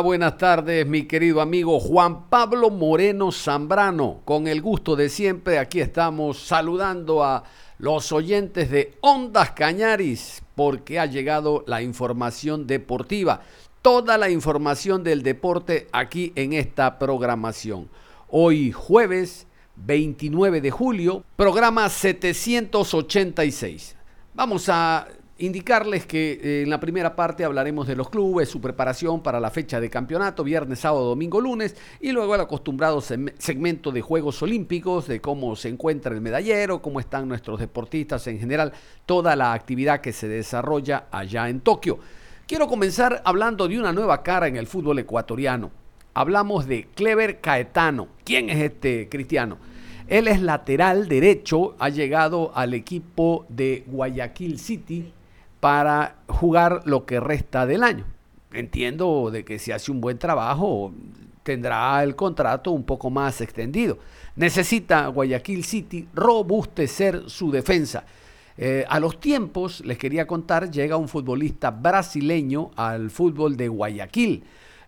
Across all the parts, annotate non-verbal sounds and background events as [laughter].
Buenas tardes, mi querido amigo Juan Pablo Moreno Zambrano. Con el gusto de siempre, aquí estamos saludando a los oyentes de Ondas Cañaris, porque ha llegado la información deportiva. Toda la información del deporte aquí en esta programación. Hoy jueves 29 de julio, programa 786. Vamos a Indicarles que eh, en la primera parte hablaremos de los clubes, su preparación para la fecha de campeonato, viernes, sábado, domingo, lunes, y luego el acostumbrado segmento de Juegos Olímpicos, de cómo se encuentra el medallero, cómo están nuestros deportistas en general, toda la actividad que se desarrolla allá en Tokio. Quiero comenzar hablando de una nueva cara en el fútbol ecuatoriano. Hablamos de Clever Caetano. ¿Quién es este cristiano? Él es lateral derecho, ha llegado al equipo de Guayaquil City para jugar lo que resta del año. Entiendo de que si hace un buen trabajo tendrá el contrato un poco más extendido. Necesita Guayaquil City robustecer su defensa. Eh, a los tiempos, les quería contar, llega un futbolista brasileño al fútbol de Guayaquil.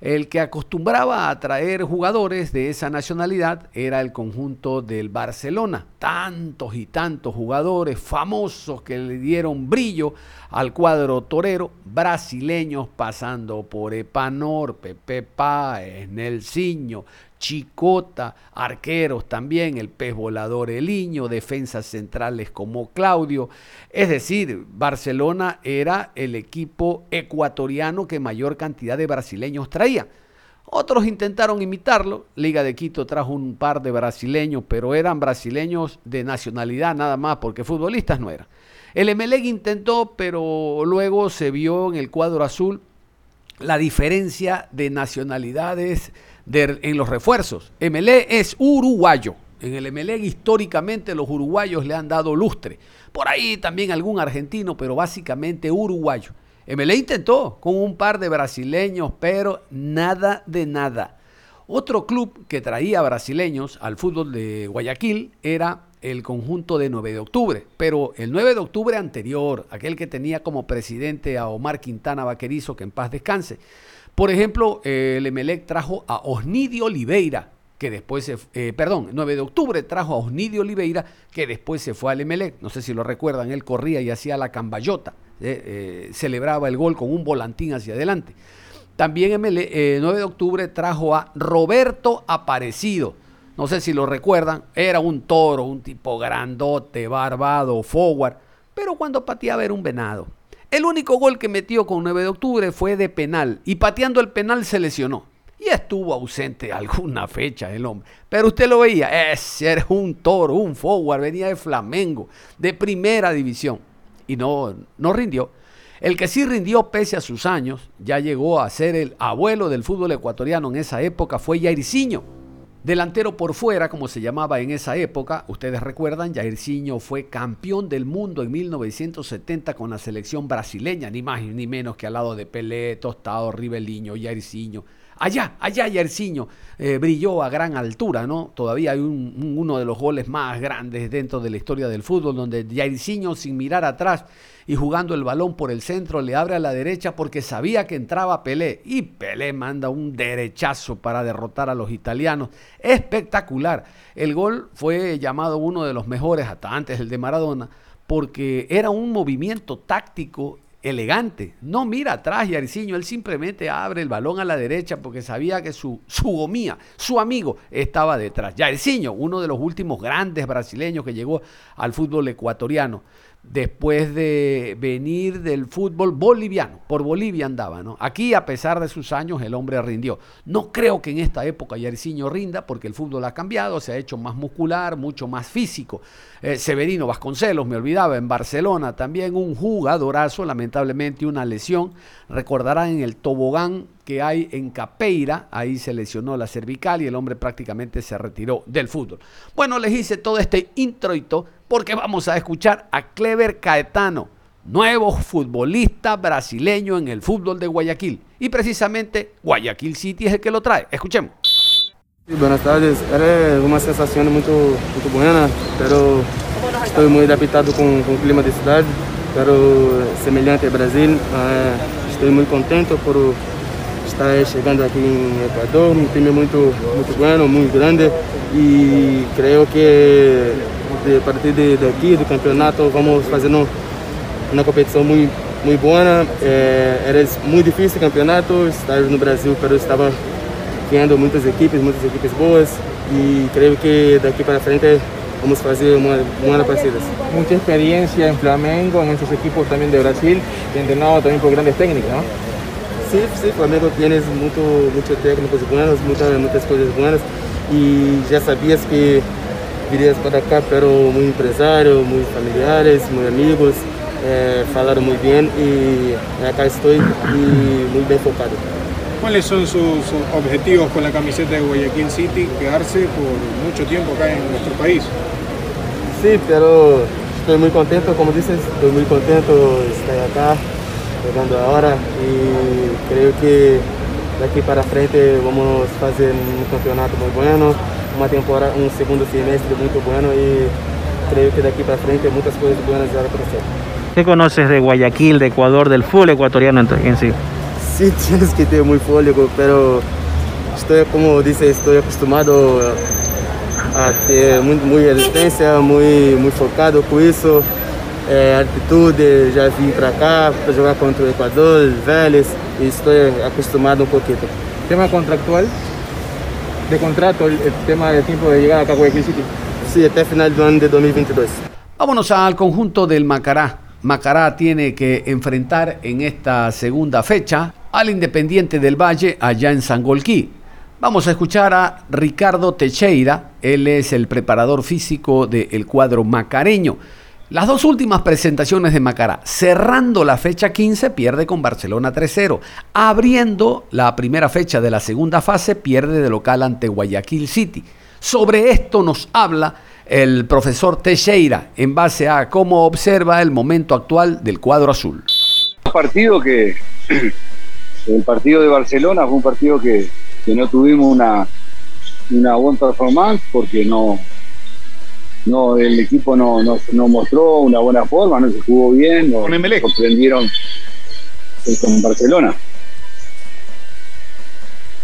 El que acostumbraba a traer jugadores de esa nacionalidad era el conjunto del Barcelona. Tantos y tantos jugadores famosos que le dieron brillo al cuadro torero, brasileños pasando por Epanor, Pepe Páez, Nelsinho, Chicota, arqueros también, el pez volador Eliño, defensas centrales como Claudio. Es decir, Barcelona era el equipo ecuatoriano que mayor cantidad de brasileños traía. Otros intentaron imitarlo. Liga de Quito trajo un par de brasileños, pero eran brasileños de nacionalidad nada más, porque futbolistas no eran. El Emelec intentó, pero luego se vio en el cuadro azul la diferencia de nacionalidades en los refuerzos. MLE es uruguayo. En el MLE históricamente los uruguayos le han dado lustre. Por ahí también algún argentino, pero básicamente uruguayo. MLE intentó con un par de brasileños, pero nada de nada. Otro club que traía brasileños al fútbol de Guayaquil era el conjunto de 9 de octubre, pero el 9 de octubre anterior, aquel que tenía como presidente a Omar Quintana Vaquerizo, que en paz descanse, por ejemplo, el Emelec trajo a Osnidio Oliveira, que después se, eh, perdón, 9 de octubre trajo a Osnidio Oliveira, que después se fue al Emelec, no sé si lo recuerdan, él corría y hacía la camballota, eh, eh, celebraba el gol con un volantín hacia adelante. También Emelec, 9 de octubre trajo a Roberto Aparecido, no sé si lo recuerdan, era un toro, un tipo grandote, barbado, forward, pero cuando pateaba era un venado. El único gol que metió con 9 de octubre fue de penal y pateando el penal se lesionó. Y estuvo ausente alguna fecha el hombre. Pero usted lo veía, ese era un toro, un forward, venía de Flamengo, de primera división. Y no, no rindió. El que sí rindió pese a sus años, ya llegó a ser el abuelo del fútbol ecuatoriano en esa época, fue Jairzinho Delantero por fuera, como se llamaba en esa época, ustedes recuerdan, Jairzinho fue campeón del mundo en 1970 con la selección brasileña, ni más ni menos que al lado de Pelé, Tostado, Ribeliño, Jairzinho. Allá, allá Jairzinho eh, brilló a gran altura, ¿no? Todavía hay uno de los goles más grandes dentro de la historia del fútbol, donde Jairzinho sin mirar atrás y jugando el balón por el centro le abre a la derecha porque sabía que entraba Pelé y Pelé manda un derechazo para derrotar a los italianos. Espectacular. El gol fue llamado uno de los mejores hasta antes el de Maradona porque era un movimiento táctico elegante. No mira atrás y él simplemente abre el balón a la derecha porque sabía que su, su gomía, su amigo, estaba detrás. Yariciño, uno de los últimos grandes brasileños que llegó al fútbol ecuatoriano. Después de venir del fútbol boliviano. Por Bolivia andaba, ¿no? Aquí, a pesar de sus años, el hombre rindió. No creo que en esta época Yariciño rinda, porque el fútbol ha cambiado, se ha hecho más muscular, mucho más físico. Eh, Severino Vasconcelos, me olvidaba, en Barcelona también un jugadorazo, lamentablemente una lesión. Recordarán en el tobogán que hay en Capeira, ahí se lesionó la cervical y el hombre prácticamente se retiró del fútbol. Bueno, les hice todo este introito porque vamos a escuchar a Clever Caetano, nuevo futbolista brasileño en el fútbol de Guayaquil. Y precisamente Guayaquil City es el que lo trae. Escuchemos. buenas tardes. Era una sensación muy, muy buena, pero estoy muy adaptado con, con el clima de ciudad, pero semejante a Brasil. Uh, estoy muy contento por estar llegando aquí en Ecuador, un time muy, muy bueno, muy grande y creo que de, de aqui, do campeonato, vamos fazendo uma competição muito, muito boa. É, era muito difícil o campeonato, estar no Brasil, pero estava criando muitas equipes, muitas equipes boas e creio que daqui para frente vamos fazer uma buena partida. Mucha experiencia en Flamengo, en esos equipos también de Brasil, entrenado también por grandes técnicos, ¿no? Sí, sí, Flamengo tiene mucho, muchos técnicos buenos, muchas, muchas cosas buenas y ya sabías que para acá, pero muy empresario, muy familiares, muy amigos, eh, falaron muy bien y acá estoy y muy bien enfocado. ¿Cuáles son sus objetivos con la camiseta de Guayaquil City? Quedarse por mucho tiempo acá en nuestro país. Sí, pero estoy muy contento, como dices, estoy muy contento de estar acá, jugando ahora y creo que de aquí para frente vamos a hacer un campeonato muy bueno uma temporada, um segundo semestre muito bueno e creio que daqui para frente muitas coisas buenas van a aparecer. ¿Qué conoces de Guayaquil, de Ecuador, del fútbol ecuatoriano en sí? Sí, [laughs] tienes que ter muito fôlego, pero estou, como disse, estou acostumado a ter muito, muito resistência, muito, muito focado com isso. É, altitude, já vim para cá para jogar contra o Equador, Vélez, e estou acostumado um pouquinho. Tema contractual? De contrato el, el, tema del tiempo de llegada acá a Guayaquil City? Sí, hasta final del año de 2022. Vámonos al conjunto del Macará. Macará tiene que enfrentar en esta segunda fecha al Independiente del Valle allá en Sangolquí. Vamos a escuchar a Ricardo Teixeira, él es el preparador físico del cuadro macareño. Las dos últimas presentaciones de Macará, cerrando la fecha 15, pierde con Barcelona 3-0. Abriendo la primera fecha de la segunda fase, pierde de local ante Guayaquil City. Sobre esto nos habla el profesor Teixeira en base a cómo observa el momento actual del cuadro azul. partido que [clears throat] el partido de Barcelona fue un partido que, que no tuvimos una, una buena performance porque no, no el equipo no, no, mostró una buena forma, no se jugó bien, no sorprendieron eh, con Barcelona.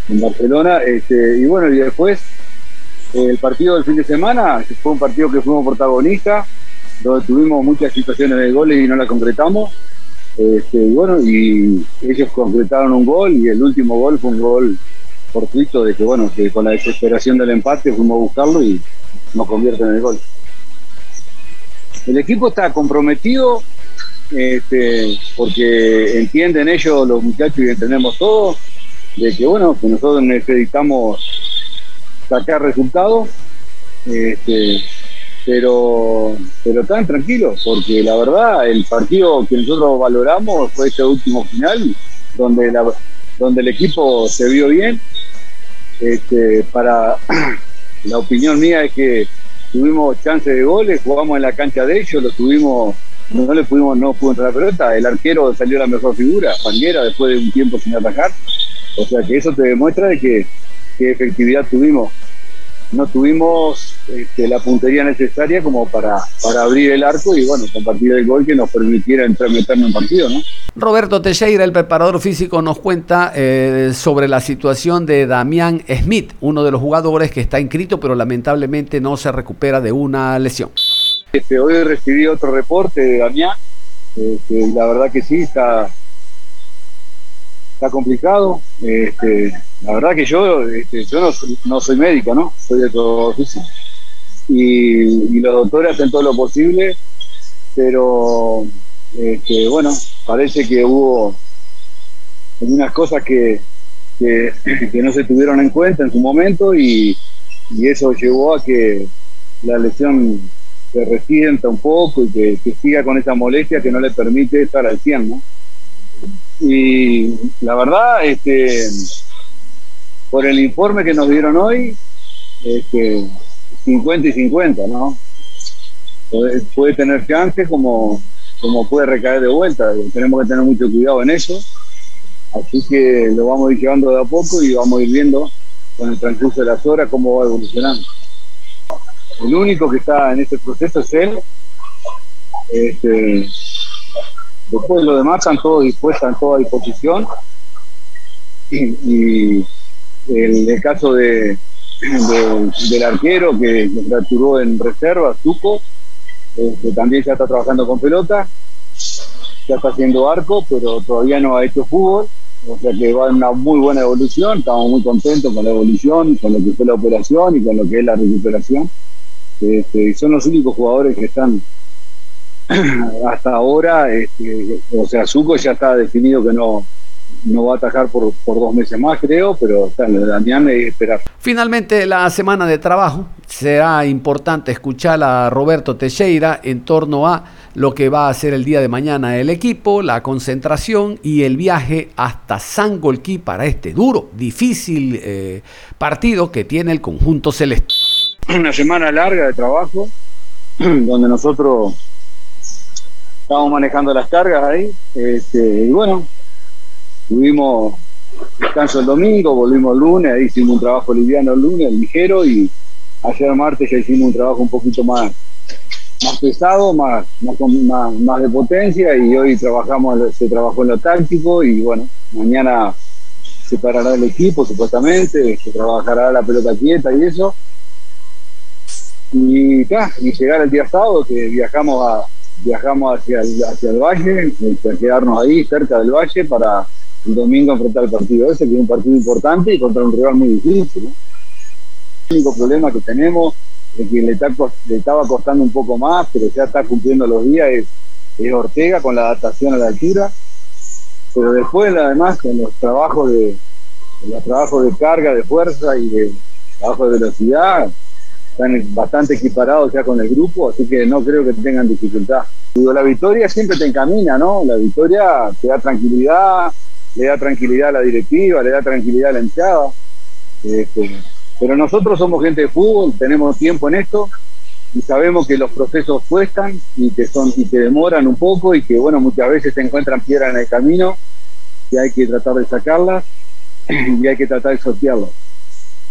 En Barcelona, este, y bueno, y después el partido del fin de semana fue un partido que fuimos protagonistas, donde tuvimos muchas situaciones de goles y no la concretamos. Este, y bueno, y ellos concretaron un gol y el último gol fue un gol fortuito de que bueno, que con la desesperación del empate fuimos a buscarlo y nos convierten en el gol. El equipo está comprometido este, porque entienden ellos, los muchachos, y entendemos todos, de que bueno, que nosotros necesitamos sacar resultados, este, pero, pero están tranquilos, porque la verdad el partido que nosotros valoramos fue este último final, donde, la, donde el equipo se vio bien. Este, para [clears throat] la opinión mía es que tuvimos chance de goles, jugamos en la cancha de ellos, lo tuvimos, no le pudimos, no pudo entrar la pelota, el arquero salió la mejor figura, Panguera, después de un tiempo sin atacar, o sea que eso te demuestra de que, qué efectividad tuvimos. No tuvimos este, la puntería necesaria como para, para abrir el arco y bueno, compartir el gol que nos permitiera entrar meternos en partido, ¿no? Roberto Teixeira, el preparador físico, nos cuenta eh, sobre la situación de Damián Smith, uno de los jugadores que está inscrito, pero lamentablemente no se recupera de una lesión. Este, hoy recibí otro reporte de Damián, este, la verdad que sí, está, está complicado. Este, la verdad que yo, este, yo no, soy médico, ¿no? Soy de todo físico. Y, y los doctores hacen todo lo posible pero este, bueno, parece que hubo algunas cosas que, que, no se tuvieron en cuenta en su momento y, eso llevó a que la lesión se resienta un poco y que, siga con esa molestia que no le permite estar al 100, ¿no? Y la verdad, este, por el informe que nos dieron hoy, este, 50 y 50, ¿no? Puede, tener chances como, como puede recaer de vuelta. Tenemos que tener mucho cuidado en eso. Así que lo vamos a ir llevando de a poco y vamos a ir viendo con el transcurso de las horas cómo va evolucionando. El único que está en este proceso es él. Este, después los demás están todos dispuestos, están todos a disposición. Y, el caso de, del arquero que fracturó en reserva, Tuco, este, también ya está trabajando con pelota, ya está haciendo arco, pero todavía no ha hecho fútbol, o sea que va en una muy buena evolución, estamos muy contentos con la evolución, con lo que fue la operación y con lo que es la recuperación. Este, son los únicos jugadores que están [clears throat] hasta ahora, este, o sea, Zuko ya está definido que no, no va a atajar por, dos meses más, creo, pero está en Damián es esperar. Finalmente, la semana de trabajo será importante escuchar a Roberto Teixeira en torno a lo que va a hacer el día de mañana el equipo, la concentración y el viaje hasta Sangolquí para este duro, difícil eh, partido que tiene el conjunto celeste. Una semana larga de trabajo, [clears throat] donde nosotros estamos manejando las cargas ahí, este, y bueno, Tuvimos descanso el domingo, volvimos el lunes, ahí hicimos un trabajo liviano el lunes, ligero, y ayer martes ya hicimos un trabajo un poquito más, más pesado, más, más, más, de potencia, y hoy trabajamos, se trabajó en lo táctico, y bueno, mañana se parará el equipo supuestamente, se trabajará la pelota quieta y eso. Y, y llegar el día sábado, que viajamos a viajamos hacia el, hacia el valle, a quedarnos ahí cerca del valle para el domingo enfrentar el partido ese, que es un partido importante y contra un rival muy difícil. El único problema que tenemos, de que le, estaba costando un poco más, pero ya está cumpliendo los días, es, Ortega con la adaptación a la altura. Pero después, además, con los trabajos de, los trabajos de carga, de fuerza y de trabajo de velocidad, están bastante equiparados ya con el grupo, así que no creo que tengan dificultad. Digo, la victoria siempre te encamina, ¿no? La victoria te da tranquilidad, le da tranquilidad a la directiva, le da tranquilidad a la hinchada. Este, pero nosotros somos gente de fútbol, tenemos tiempo en esto y sabemos que los procesos cuestan y que son y que demoran un poco y que bueno muchas veces se encuentran piedras en el camino y hay que tratar de sacarlas [clears throat] y hay que tratar de sortearlas.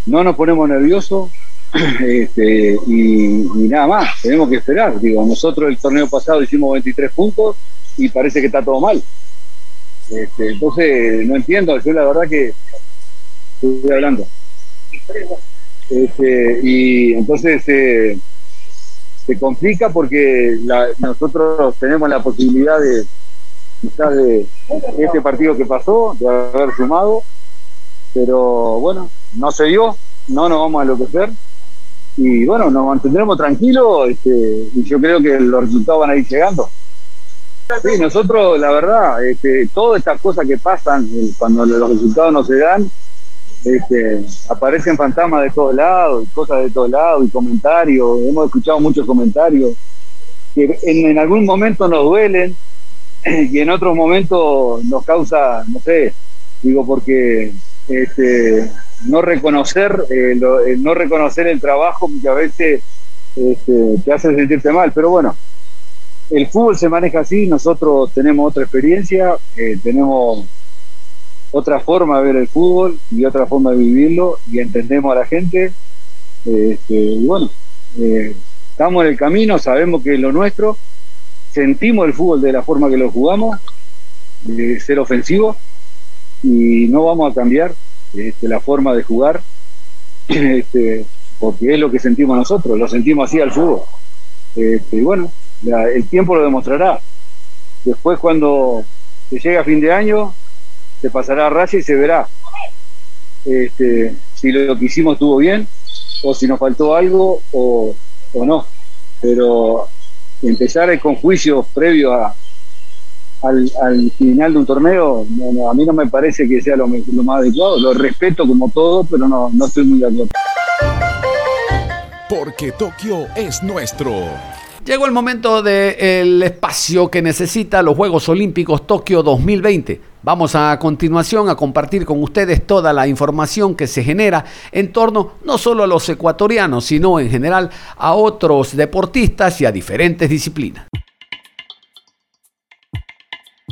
No nos ponemos nerviosos [clears throat] este, y, nada más, tenemos que esperar. Digo, nosotros el torneo pasado hicimos 23 puntos y parece que está todo mal. Este, entonces, no entiendo, yo la verdad que estoy hablando. Este, y entonces eh, se complica porque nosotros tenemos la posibilidad de, quizás de este partido que pasó, de haber sumado, pero bueno, no se dio, no nos vamos a enloquecer y bueno, nos mantendremos tranquilos este, y yo creo que los resultados van a ir llegando. Sí, nosotros, la verdad, este, todas estas cosas que pasan cuando los resultados no se dan, este, aparecen fantasmas de todos lados, cosas de todos lados, y comentarios. Hemos escuchado muchos comentarios que en, algún momento nos duelen [clears throat] y en otros momentos nos causa, no sé, digo, porque este, no reconocer, eh, no reconocer el trabajo muchas veces este, te hace sentirte mal, pero bueno el fútbol se maneja así, nosotros tenemos otra experiencia, eh, tenemos otra forma de ver el fútbol y otra forma de vivirlo y entendemos a la gente. Este, y bueno, eh, estamos en el camino, sabemos que es lo nuestro, sentimos el fútbol de la forma que lo jugamos, de ser ofensivo y no vamos a cambiar este, la forma de jugar [clears throat] este, porque es lo que sentimos nosotros, lo sentimos así al fútbol. Este, y bueno, el tiempo lo demostrará. Después cuando se llegue a fin de año, se pasará a raya y se verá si lo que hicimos estuvo bien o si nos faltó algo o, no. Pero empezar con juicios previos a, al, final de un torneo, a mí no me parece que sea lo, más adecuado. Lo respeto como todo, pero no, no estoy muy de acuerdo. Porque Tokio es nuestro. Llegó el momento del espacio que necesita los Juegos Olímpicos Tokio 2020. Vamos a continuación a compartir con ustedes toda la información que se genera en torno no solo a los ecuatorianos, sino en general a otros deportistas y a diferentes disciplinas.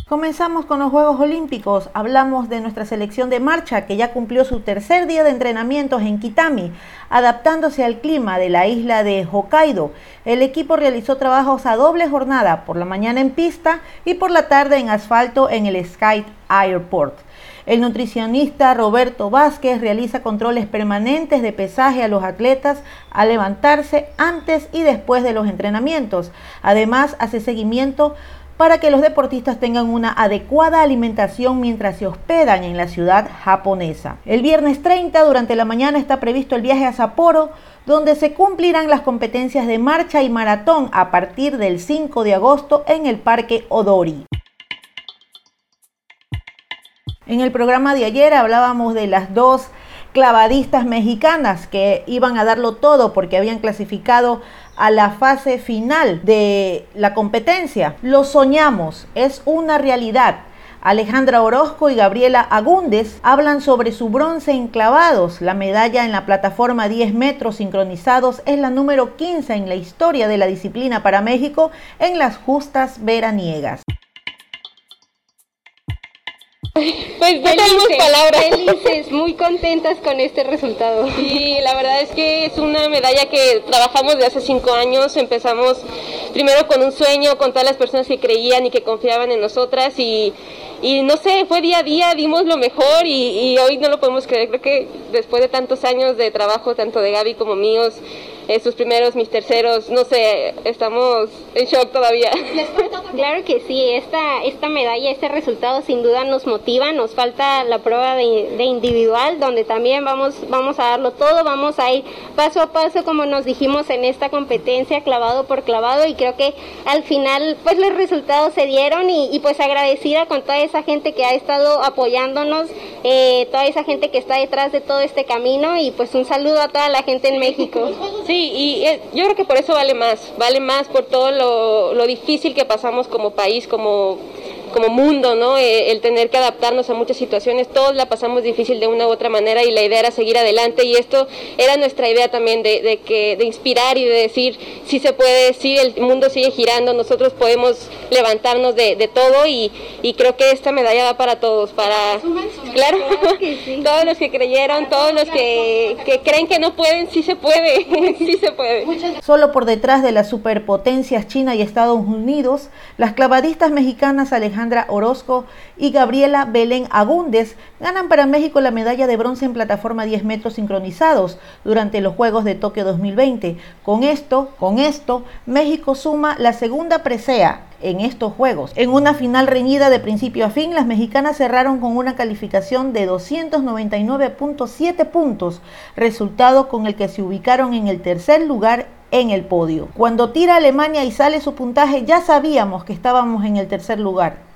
Comenzamos con los Juegos Olímpicos. Hablamos de nuestra selección de marcha que ya cumplió su tercer día de entrenamientos en Kitami, adaptándose al clima de la isla de Hokkaido. El equipo realizó trabajos a doble jornada, por la mañana en pista y por la tarde en asfalto en el Sky Airport. El nutricionista Roberto Vázquez realiza controles permanentes de pesaje a los atletas al levantarse antes y después de los entrenamientos. Además, hace seguimiento para que los deportistas tengan una adecuada alimentación mientras se hospedan en la ciudad japonesa. El viernes 30 durante la mañana está previsto el viaje a Sapporo, donde se cumplirán las competencias de marcha y maratón a partir del 5 de agosto en el Parque Odori. En el programa de ayer hablábamos de las dos clavadistas mexicanas que iban a darlo todo porque habían clasificado a la fase final de la competencia. Lo soñamos, es una realidad. Alejandra Orozco y Gabriela Agúndez hablan sobre su bronce en clavados. La medalla en la plataforma 10 metros sincronizados es la número 15 en la historia de la disciplina para México en las justas veraniegas. [laughs] Pues no tenemos palabras. Felices, muy contentas con este resultado. Sí, la verdad es que es una medalla que trabajamos de hace cinco años. Empezamos primero con un sueño, con todas las personas que creían y que confiaban en nosotras y, y no sé, fue día a día, dimos lo mejor y, y hoy no lo podemos creer. Creo que después de tantos años de trabajo, tanto de Gaby como míos, sus primeros, mis terceros, no sé, estamos en shock todavía. [laughs] Claro que sí, esta, esta medalla, este resultado sin duda nos motiva, nos falta la prueba de, de, individual, donde también vamos, vamos a darlo todo, vamos a ir paso a paso, como nos dijimos en esta competencia, clavado por clavado, y creo que al final pues los resultados se dieron y, y pues agradecida con toda esa gente que ha estado apoyándonos, eh, toda esa gente que está detrás de todo este camino y pues un saludo a toda la gente en México. [laughs] Sí, y eh, yo creo que por eso vale más, vale más por todo lo, lo difícil que pasamos como país, como como mundo, ¿no? Eh, el tener que adaptarnos a muchas situaciones, todos la pasamos difícil de una u otra manera y la idea era seguir adelante y esto era nuestra idea también de, de que, de inspirar y de decir, si se puede, si el mundo sigue girando, nosotros podemos levantarnos de, de todo y, y, creo que esta medalla va para todos, para, claro, todos los que creyeron, [laughs] todos los que, que creen que no pueden, sí se puede, [laughs] sí se puede. Solo por detrás de las superpotencias China y Estados Unidos, las clavadistas mexicanas Alejandro Alejandra Orozco y Gabriela Belén Agúndez ganan para México la medalla de bronce en plataforma 10 metros sincronizados durante los Juegos de Tokio 2020. Con esto, con esto, México suma la segunda presea en estos Juegos. En una final reñida de principio a fin, las mexicanas cerraron con una calificación de 299.7 puntos, resultado con el que se ubicaron en el tercer lugar en el podio. Cuando tira Alemania y sale su puntaje, ya sabíamos que estábamos en el tercer lugar.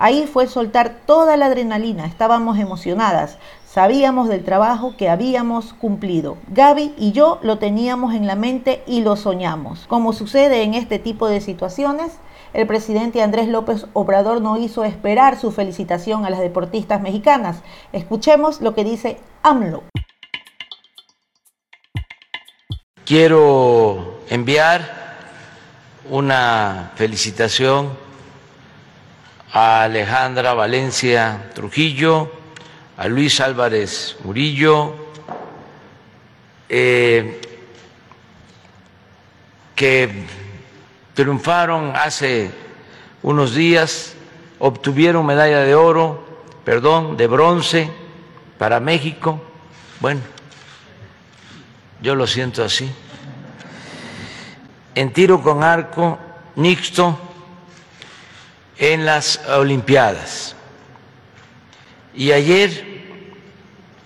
Ahí fue soltar toda la adrenalina, estábamos emocionadas, sabíamos del trabajo que habíamos cumplido. Gaby y yo lo teníamos en la mente y lo soñamos. Como sucede en este tipo de situaciones, el presidente Andrés López Obrador no hizo esperar su felicitación a las deportistas mexicanas. Escuchemos lo que dice AMLO. Quiero enviar una felicitación a Alejandra Valencia Trujillo, a Luis Álvarez Murillo, eh, que triunfaron hace unos días, obtuvieron medalla de oro, perdón, de bronce para México. Bueno, yo lo siento así. En tiro con arco, mixto, en las Olimpiadas. Y ayer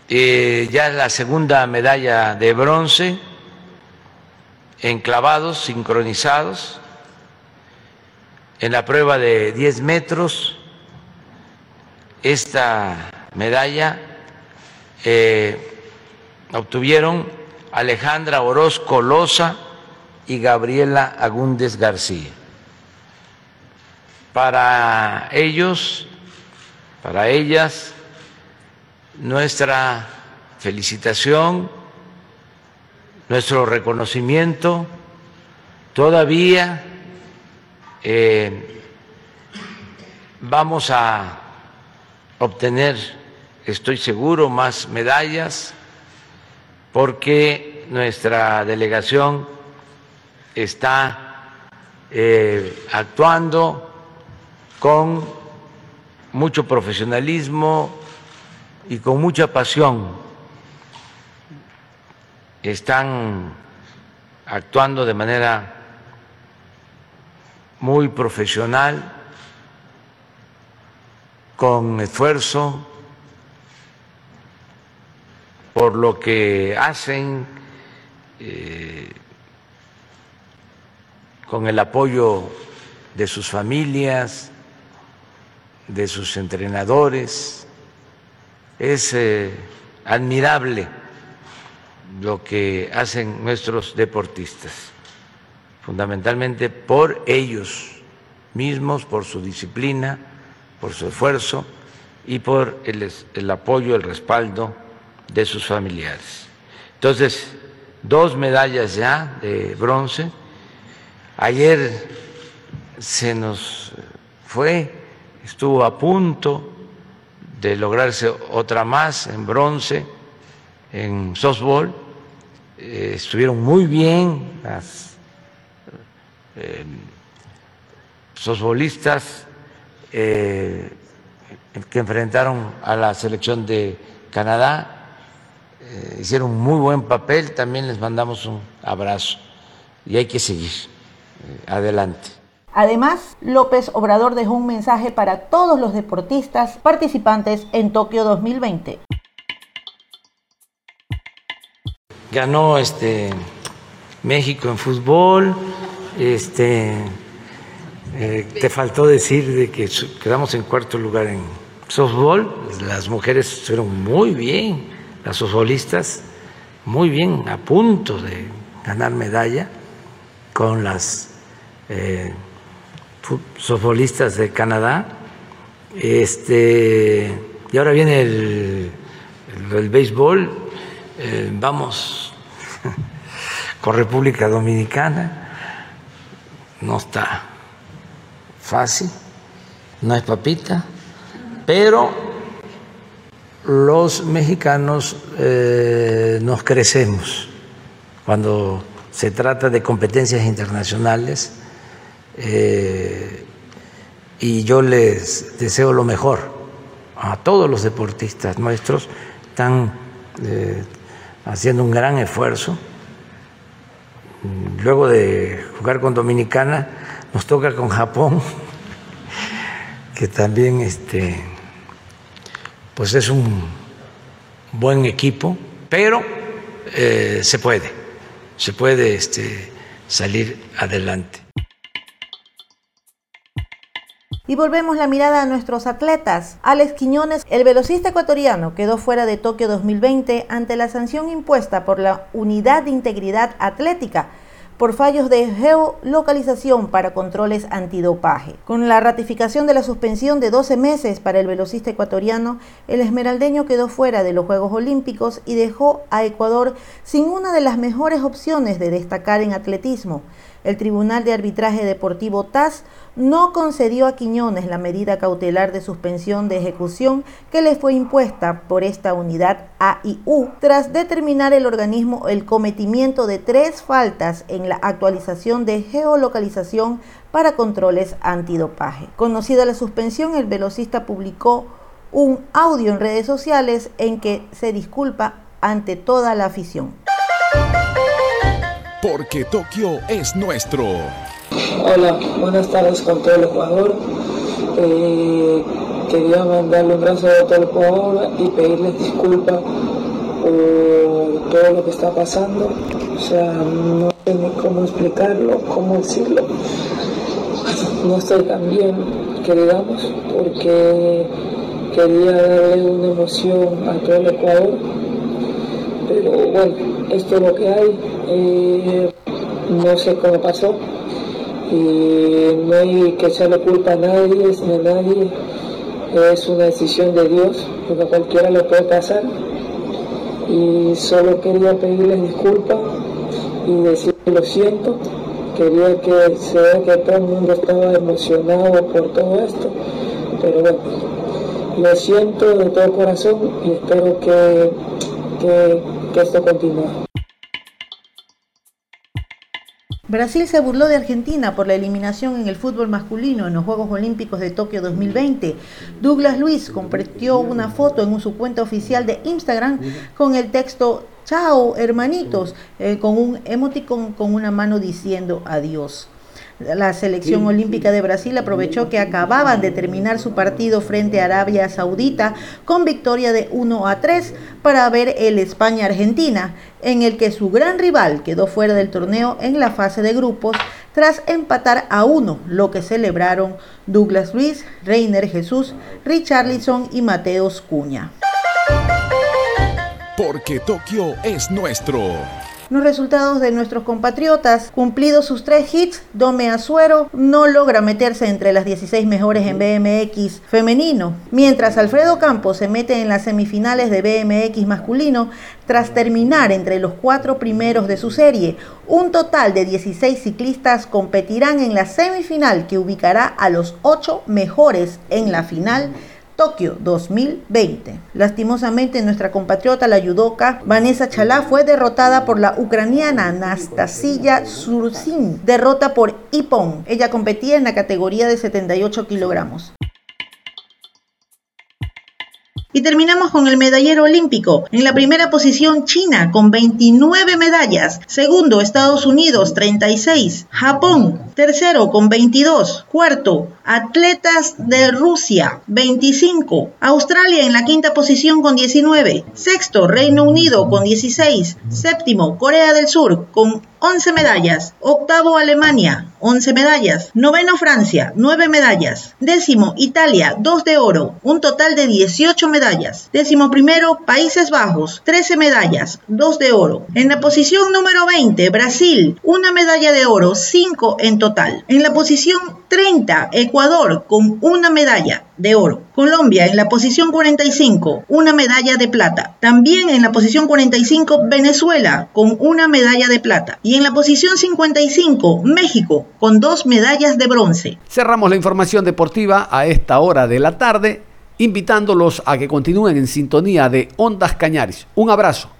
eh, ya la segunda medalla de bronce en clavados sincronizados en la prueba de 10 metros. Esta medalla eh, obtuvieron Alejandra Orozco Loza y Gabriela Agúndez García. Para ellos, para ellas, nuestra felicitación, nuestro reconocimiento, todavía eh, vamos a obtener, estoy seguro, más medallas porque nuestra delegación está eh, actuando con mucho profesionalismo y con mucha pasión. Están actuando de manera muy profesional, con esfuerzo, por lo que hacen, eh, con el apoyo de sus familias, de sus entrenadores. Es eh, admirable lo que hacen nuestros deportistas, fundamentalmente por ellos mismos, por su disciplina, por su esfuerzo y por el, el apoyo, el respaldo de sus familiares. Entonces, dos medallas ya de bronce. Ayer se nos fue, estuvo a punto de lograrse otra más en bronce en softball. Eh, estuvieron muy bien las eh, softballistas eh, que enfrentaron a la selección de Canadá hicieron muy buen papel, también les mandamos un abrazo y hay que seguir adelante. Además, López Obrador dejó un mensaje para todos los deportistas participantes en Tokio 2020. Ganó este México en fútbol, este eh, te faltó decir de que quedamos en cuarto lugar en softball, las mujeres fueron muy bien las softbolistas muy bien, a punto de ganar medalla con las eh, softbolistas de Canadá. Este, y ahora viene el, béisbol, eh, vamos [laughs] con República Dominicana, no está fácil, no es papita, pero los mexicanos eh, nos crecemos cuando se trata de competencias internacionales eh, y yo les deseo lo mejor a todos los deportistas nuestros, están eh, haciendo un gran esfuerzo. Luego de jugar con Dominicana, nos toca con Japón, [laughs] que también este, pues es un buen equipo, pero eh, se puede, se puede este, salir adelante. Y volvemos la mirada a nuestros atletas. Alex Quiñones, el velocista ecuatoriano, quedó fuera de Tokio 2020 ante la sanción impuesta por la Unidad de Integridad Atlética por fallos de geolocalización para controles antidopaje. Con la ratificación de la suspensión de 12 meses para el velocista ecuatoriano, el esmeraldeño quedó fuera de los Juegos Olímpicos y dejó a Ecuador sin una de las mejores opciones de destacar en atletismo. El Tribunal de Arbitraje Deportivo TAS no concedió a Quiñones la medida cautelar de suspensión de ejecución que le fue impuesta por esta unidad AIU tras determinar el organismo el cometimiento de tres faltas en la actualización de geolocalización para controles antidopaje. Conocida la suspensión, el velocista publicó un audio en redes sociales en que se disculpa ante toda la afición porque Tokio es nuestro. Hola, buenas tardes con todo el jugador. Eh, quería mandarle un saludo a todo el jugador y pedirles disculpas por todo lo que está pasando. O sea, no sé ni cómo explicarlo, cómo decirlo. no estoy tan bien, que porque quería darle una emoción a todo el Ecuador. Pero bueno, esto es lo que hay. No sé cómo pasó. Y no hay que echarle culpa a nadie, ni a nadie. Es una decisión de Dios, porque a cualquiera le puede pasar. Y solo quería pedirles disculpas y decir lo siento. Quería que se vea que todo el mundo estaba emocionado por todo esto. Pero bueno, lo siento de todo corazón y espero que, que, esto continúe. Brasil se burló de Argentina por la eliminación en el fútbol masculino en los Juegos Olímpicos de Tokio 2020. Douglas Luis compartió una foto en su cuenta oficial de Instagram con el texto Chao, hermanitos, eh, con un emoticon con una mano diciendo adiós. La selección olímpica de Brasil aprovechó que acababan de terminar su partido frente a Arabia Saudita con victoria de 1 a 3 para ver el España-Argentina, en el que su gran rival quedó fuera del torneo en la fase de grupos tras empatar a 1, lo que celebraron Douglas Luis, Reiner Jesús, Richarlison y Mateos Cuña. Porque Tokio es nuestro. Los resultados de nuestros compatriotas, cumplidos sus tres hits, Dome Azuero no logra meterse entre las 16 mejores en BMX femenino, mientras Alfredo Campos se mete en las semifinales de BMX masculino tras terminar entre los cuatro primeros de su serie. Un total de 16 ciclistas competirán en la semifinal que ubicará a los ocho mejores en la final Tokio 2020. Lastimosamente, nuestra compatriota, la yudoka Vanessa Chalá, fue derrotada por la ucraniana Anastasia Sursin, derrota por Ipon. Ella competía en la categoría de 78 kilogramos. Y terminamos con el medallero olímpico. En la primera posición China con 29 medallas. Segundo Estados Unidos 36. Japón tercero con 22. Cuarto Atletas de Rusia 25. Australia en la quinta posición con 19. Sexto Reino Unido con 16. Séptimo Corea del Sur con 11 medallas. Octavo Alemania, 11 medallas. Noveno Francia, 9 medallas. Décimo Italia, 2 de oro, un total de 18 medallas. Décimo primero Países Bajos, 13 medallas, 2 de oro. En la posición número 20 Brasil, una medalla de oro, 5 en total. En la posición 30 Ecuador con una medalla de oro. Colombia en la posición 45, una medalla de plata. También en la posición 45 Venezuela con una medalla de plata. Y en la posición 55 México con dos medallas de bronce. Cerramos la información deportiva a esta hora de la tarde, invitándolos a que continúen en sintonía de Ondas Cañaris. Un abrazo.